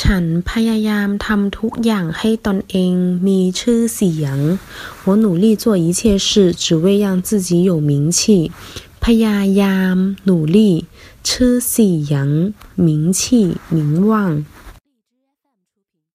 ฉันพยายามทำทุกอย่างให้ตนเองมีชื่อเสียง我努力做一切事只为让自己有名气พยายาม努力ชื่อเสียง名气名望